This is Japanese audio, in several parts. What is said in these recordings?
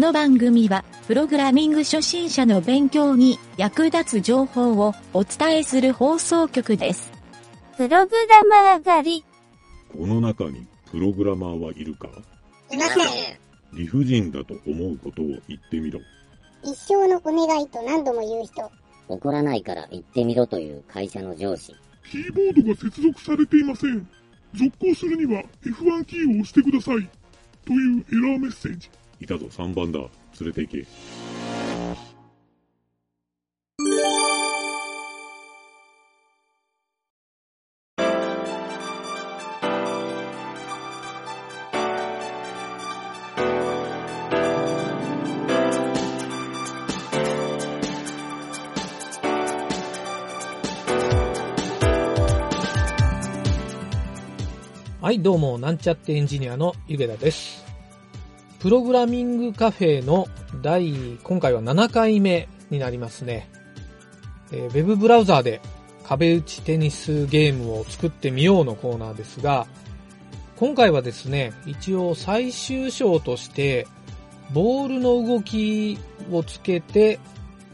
の番組は、プログラミング初心者の勉強に役立つ情報をお伝えする放送局です。プログラマー狩り。この中にプログラマーはいるか？いません。理不尽だと思うことを言ってみろ。一生のお願いと何度も言う人。怒らないから言ってみろという会社の上司。キーボードが接続されていません。続行するには F1 キーを押してください。というエラーメッセージ。いたぞ3番だ。連れて行け。はい、どうも、なんちゃってエンジニアのゆげだです。プログラミングカフェの第、今回は7回目になりますね。えーウェブブラウザーで壁打ちテニスゲームを作ってみようのコーナーですが、今回はですね、一応最終章として、ボールの動きをつけて、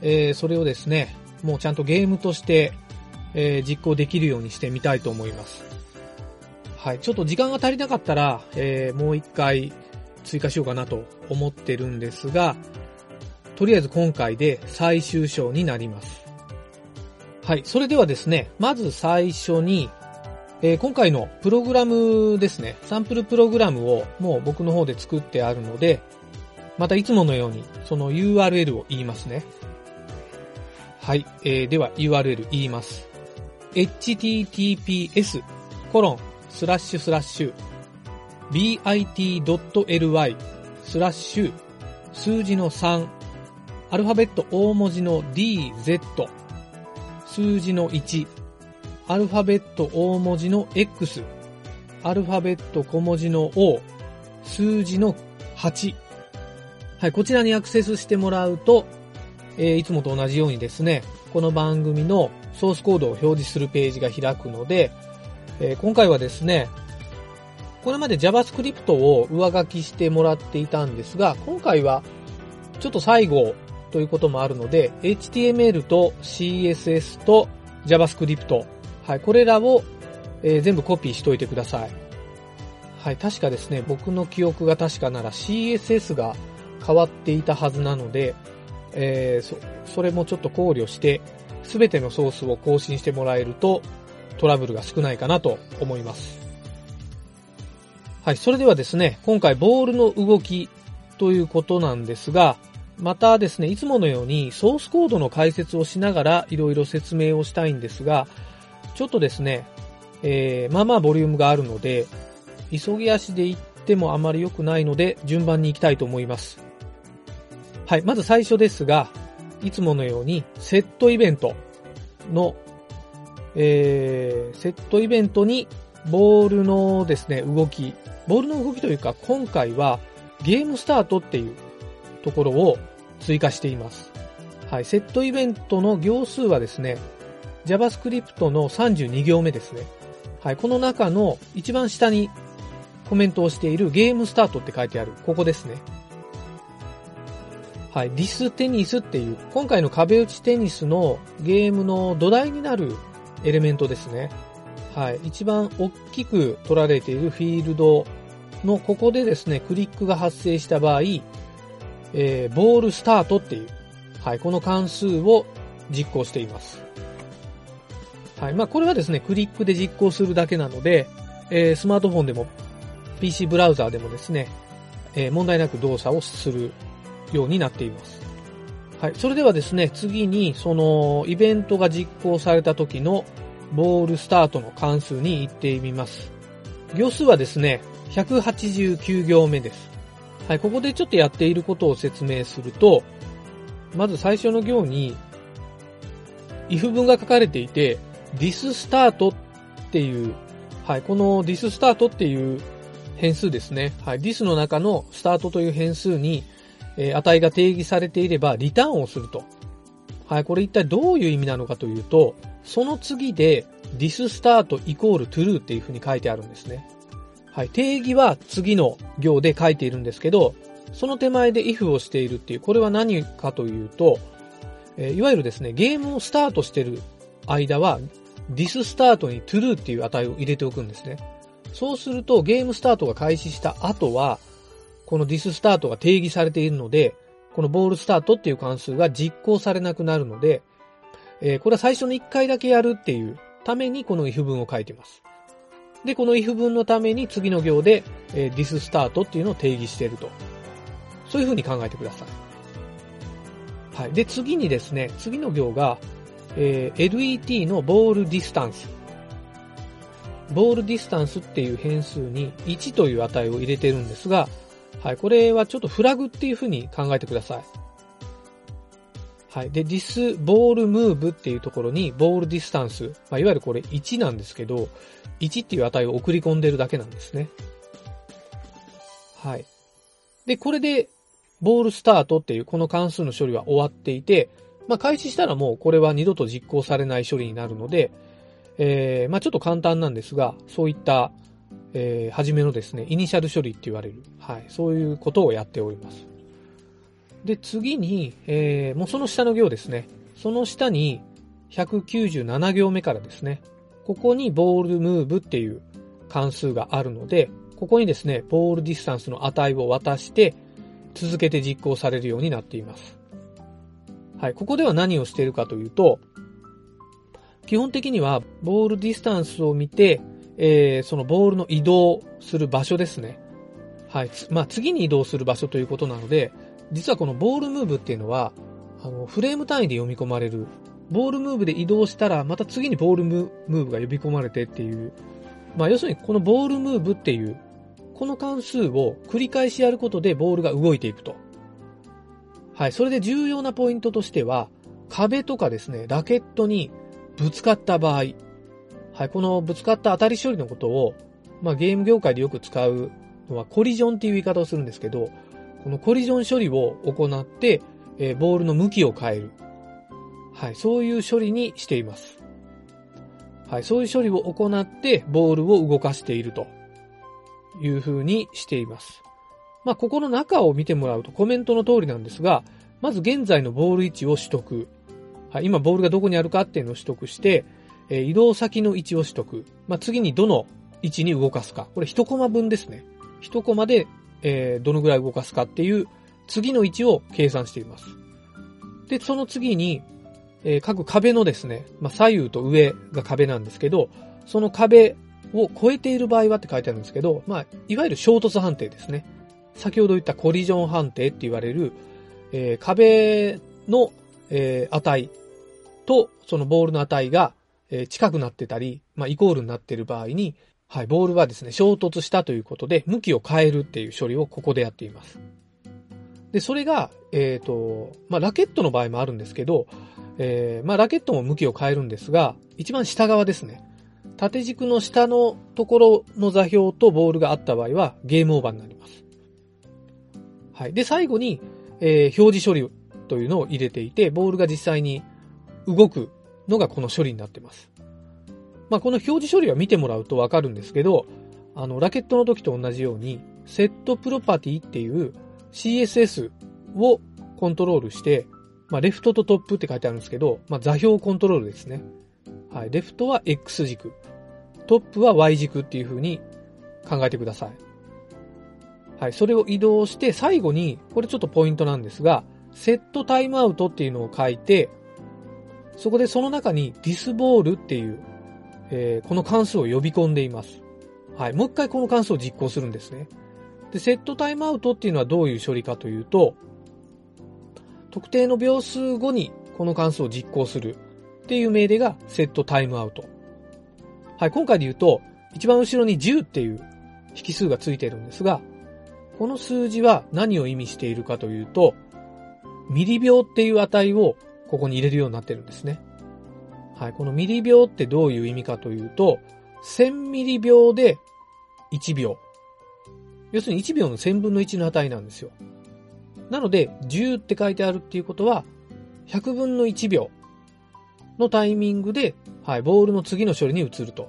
えーそれをですね、もうちゃんとゲームとして、えー実行できるようにしてみたいと思います。はい。ちょっと時間が足りなかったら、えーもう一回追加しようかなと思ってるんですが、とりあえず今回で最終章になります。はい。それではですね、まず最初に、えー今回のプログラムですね、サンプルプログラムをもう僕の方で作ってあるので、またいつものようにその URL を言いますね。はい。えーでは URL 言います。https コロンスラッシュスラッシュ bit.ly スラッシュ数字の3アルファベット大文字の dz 数字の1アルファベット大文字の x アルファベット小文字の o 数字の8はい、こちらにアクセスしてもらうと、えーいつもと同じようにですね、この番組のソースコードを表示するページが開くので、えー今回はですね、これまで JavaScript を上書きしてもらっていたんですが、今回はちょっと最後ということもあるので、HTML と CSS と JavaScript、はい、これらを、えー全部コピーしといてください。はい、確かですね、僕の記憶が確かなら CSS が変わっていたはずなので、えーそ、それもちょっと考慮して、すべてのソースを更新してもらえると、トラブルが少ないかなと思います。はい、それではですね、今回ボールの動きということなんですが、またですね、いつものようにソースコードの解説をしながらいろいろ説明をしたいんですが、ちょっとですね、えー、まあまあボリュームがあるので、急ぎ足で行ってもあまり良くないので、順番に行きたいと思います。はい、まず最初ですが、いつものようにセットイベントのえー、セットイベントにボールのですね、動き、ボールの動きというか、今回はゲームスタートっていうところを追加しています。はい、セットイベントの行数はですね、JavaScript の32行目ですね。はい、この中の一番下にコメントをしているゲームスタートって書いてある、ここですね。はい、ディステニスっていう、今回の壁打ちテニスのゲームの土台になるエレメントですね。はい。一番大きく取られているフィールドのここでですね、クリックが発生した場合、えー、ボールスタートっていう、はい、この関数を実行しています。はい。まあ、これはですね、クリックで実行するだけなので、えー、スマートフォンでも PC ブラウザーでもですね、えー、問題なく動作をするようになっています。はい。それではですね、次に、その、イベントが実行された時の、ボールスタートの関数に行ってみます。行数はですね、189行目です。はい。ここでちょっとやっていることを説明すると、まず最初の行に、if 文が書かれていて、this start っていう、はい。この this start っていう変数ですね。はい。this の中のスタートという変数に、えー値が定義されていれば、リターンをすると。はい、これ一体どういう意味なのかというと、その次で thisstart イコール true っていう風に書いてあるんですね。はい、定義は次の行で書いているんですけど、その手前で if をしているっていう、これは何かというと、えいわゆるですね、ゲームをスタートしてる間は、this スタートに true っていう値を入れておくんですね。そうすると、ゲームスタートが開始した後は、この this スタートが定義されているので、このボールスタートっていう関数が実行されなくなるので、えーこれは最初の1回だけやるっていうためにこの if 文を書いてます。で、この if 文のために次の行で、えー this スタートっていうのを定義していると。そういうふうに考えてください。はい。で、次にですね、次の行が、えー let の ball distance。 ball distance っていう変数に1という値を入れてるんですが、はい。これはちょっとフラグっていうふうに考えてください。はい。で、this ボールムーブっていうところにボールディスタンス。まあ、いわゆるこれ1なんですけど、1っていう値を送り込んでるだけなんですね。はい。で、これで、ボールスタートっていうこの関数の処理は終わっていて、まあ、開始したらもうこれは二度と実行されない処理になるので、えー、まあ、ちょっと簡単なんですが、そういった、えー、初めのですね、イニシャル処理って言われる、はい、そういうことをやっております。で、次に、えー、もうその下の行ですね。その下に、197行目からですね、ここにボールムーブっていう関数があるので、ここにですね、ボールディスタンスの値を渡して、続けて実行されるようになっています。はい、ここでは何をしているかというと、基本的にはボールディスタンスを見て、えーそのボールの移動する場所ですね。はい。まあ、次に移動する場所ということなので、実はこのボールムーブっていうのは、あの、フレーム単位で読み込まれる。ボールムーブで移動したら、また次にボールムムーブが呼び込まれてっていう。まあ、要するにこのボールムーブっていう、この関数を繰り返しやることでボールが動いていくと。はい。それで重要なポイントとしては、壁とかですね、ラケットにぶつかった場合、はい。このぶつかった当たり処理のことを、まあ、ゲーム業界でよく使うのはコリジョンっていう言い方をするんですけど、このコリジョン処理を行って、えーボールの向きを変える。はい。そういう処理にしています。はい。そういう処理を行って、ボールを動かしているという風にしています。まあ、ここの中を見てもらうとコメントの通りなんですが、まず現在のボール位置を取得。はい。今ボールがどこにあるかっていうのを取得して、えー移動先の位置を取得。まあ、次にどの位置に動かすか。これ1コマ分ですね。1コマで、えーどのぐらい動かすかっていう次の位置を計算しています。で、その次に、えー各壁のですね、まあ、左右と上が壁なんですけど、その壁を超えている場合はって書いてあるんですけど、まあ、いわゆる衝突判定ですね。先ほど言ったコリジョン判定って言われる、えー壁の、えー値とそのボールの値が、え近くなってたり、まあ、イコールになっている場合に、はい、ボールはですね、衝突したということで、向きを変えるっていう処理をここでやっています。で、それが、えっ、と、まあ、ラケットの場合もあるんですけど、えーまあ、ラケットも向きを変えるんですが、一番下側ですね。縦軸の下のところの座標とボールがあった場合は、ゲームオーバーになります。はい。で、最後に、えー表示処理というのを入れていて、ボールが実際に動くのがこの処理になってます。まあ、この表示処理は見てもらうとわかるんですけど、あの、ラケットの時と同じように、セットプロパティっていう CSS をコントロールして、まあ、レフトとトップって書いてあるんですけど、まあ、座標コントロールですね。はい。レフトは X 軸、トップは Y 軸っていう風に考えてください。はい。それを移動して、最後に、これちょっとポイントなんですが、セットタイムアウトっていうのを書いて、そこでその中にディスボールっていう、えーこの関数を呼び込んでいます。はい。もう一回この関数を実行するんですね。で、セットタイムアウトっていうのはどういう処理かというと、特定の秒数後にこの関数を実行するっていう命令がセットタイムアウト。はい。今回で言うと、一番後ろに10っていう引数がついてるんですが、この数字は何を意味しているかというと、ミリ秒っていう値をここに入れるようになってるんですね。はい。このミリ秒ってどういう意味かというと、1000ミリ秒で1秒。要するに1秒の1000分の1の値なんですよ。なので、10って書いてあるっていうことは、100分の1秒のタイミングで、はい、ボールの次の処理に移ると。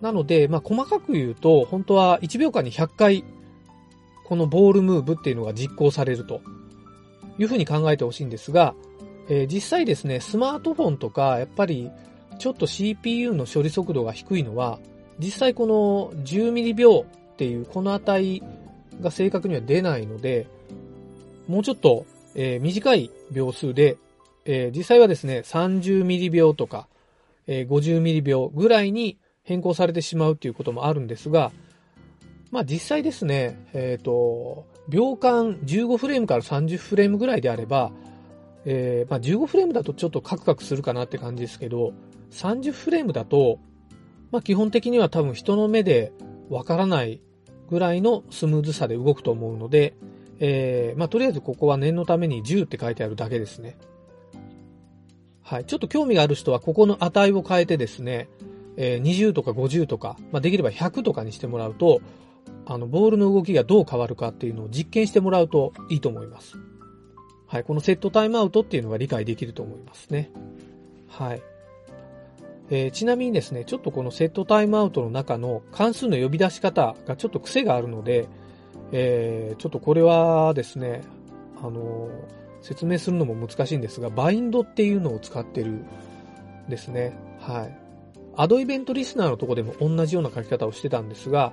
なので、まあ、細かく言うと、本当は1秒間に100回、このボールムーブっていうのが実行されるというふうに考えてほしいんですが、えー実際ですね、スマートフォンとか、やっぱりちょっと CPU の処理速度が低いのは、実際この10ミリ秒っていうこの値が正確には出ないので、もうちょっと、えー短い秒数で、えー実際はですね、30ミリ秒とか、えー50ミリ秒ぐらいに変更されてしまうっていうこともあるんですが、まあ実際ですね、えっ、と、秒間15フレームから30フレームぐらいであれば、えーまあ15フレームだとちょっとカクカクするかなって感じですけど、30フレームだと、まあ基本的には多分人の目でわからないぐらいのスムーズさで動くと思うので、えーまあとりあえずここは念のために10って書いてあるだけですね。はい。ちょっと興味がある人はここの値を変えてですね、えー20とか50とか、まあできれば100とかにしてもらうと、あの、ボールの動きがどう変わるかっていうのを実験してもらうといいと思います。はい。このセットタイムアウトっていうのが理解できると思いますね。はい。えーちなみにですね、ちょっとこのセットタイムアウトの中の関数の呼び出し方がちょっと癖があるので、えーちょっとこれはですね、あのー説明するのも難しいんですが、バインドっていうのを使ってるですね。はい。アドイベントリスナーのとこでも同じような書き方をしてたんですが、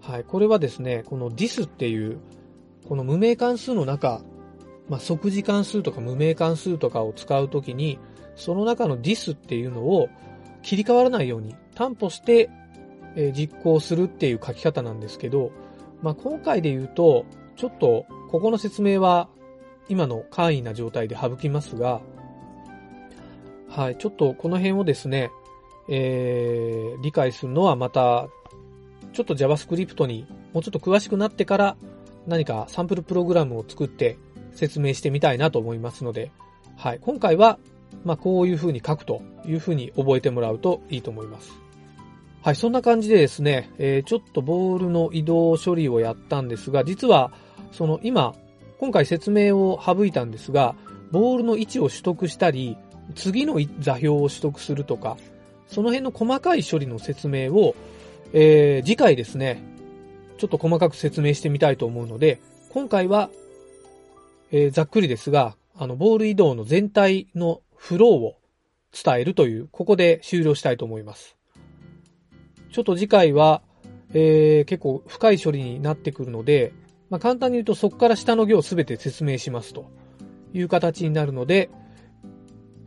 はい。これはですね、この dis っていう、この無名関数の中、まあ、即時関数とか無名関数とかを使うときに、その中の dis っていうのを切り替わらないように担保して、実行するっていう書き方なんですけど、まあ、今回で言うと、ちょっとここの説明は今の簡易な状態で省きますが、はい、ちょっとこの辺をですね、えー理解するのはまた、ちょっと JavaScript にもうちょっと詳しくなってから何かサンプルプログラムを作って説明してみたいなと思いますので、はい、今回は、まあ、こういう風に書くという風に覚えてもらうといいと思います。はい、そんな感じでですね、えーちょっとボールの移動処理をやったんですが、実は、その今、今回説明を省いたんですが、ボールの位置を取得したり、次の座標を取得するとか、その辺の細かい処理の説明を、えー次回ですね、ちょっと細かく説明してみたいと思うので、今回は、えーざっくりですが、あの、ボール移動の全体のフローを伝えるという、ここで終了したいと思います。ちょっと次回は、えー結構深い処理になってくるので、まあ、簡単に言うとそこから下の行すべて説明しますという形になるので、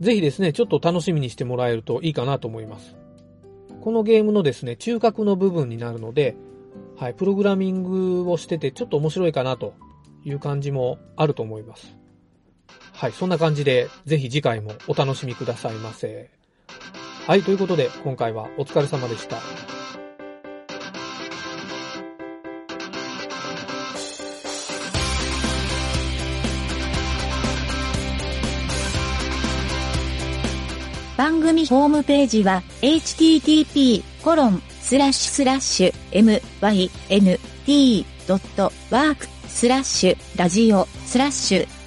ぜひですね、ちょっと楽しみにしてもらえるといいかなと思います。このゲームのですね、中核の部分になるので、はい、プログラミングをしててちょっと面白いかなという感じもあると思います。はい、そんな感じで、ぜひ次回もお楽しみくださいませ。はい、ということで、今回はお疲れ様でした。番組ホームページは http:// mynt.work スラッシュラジオスラッシュ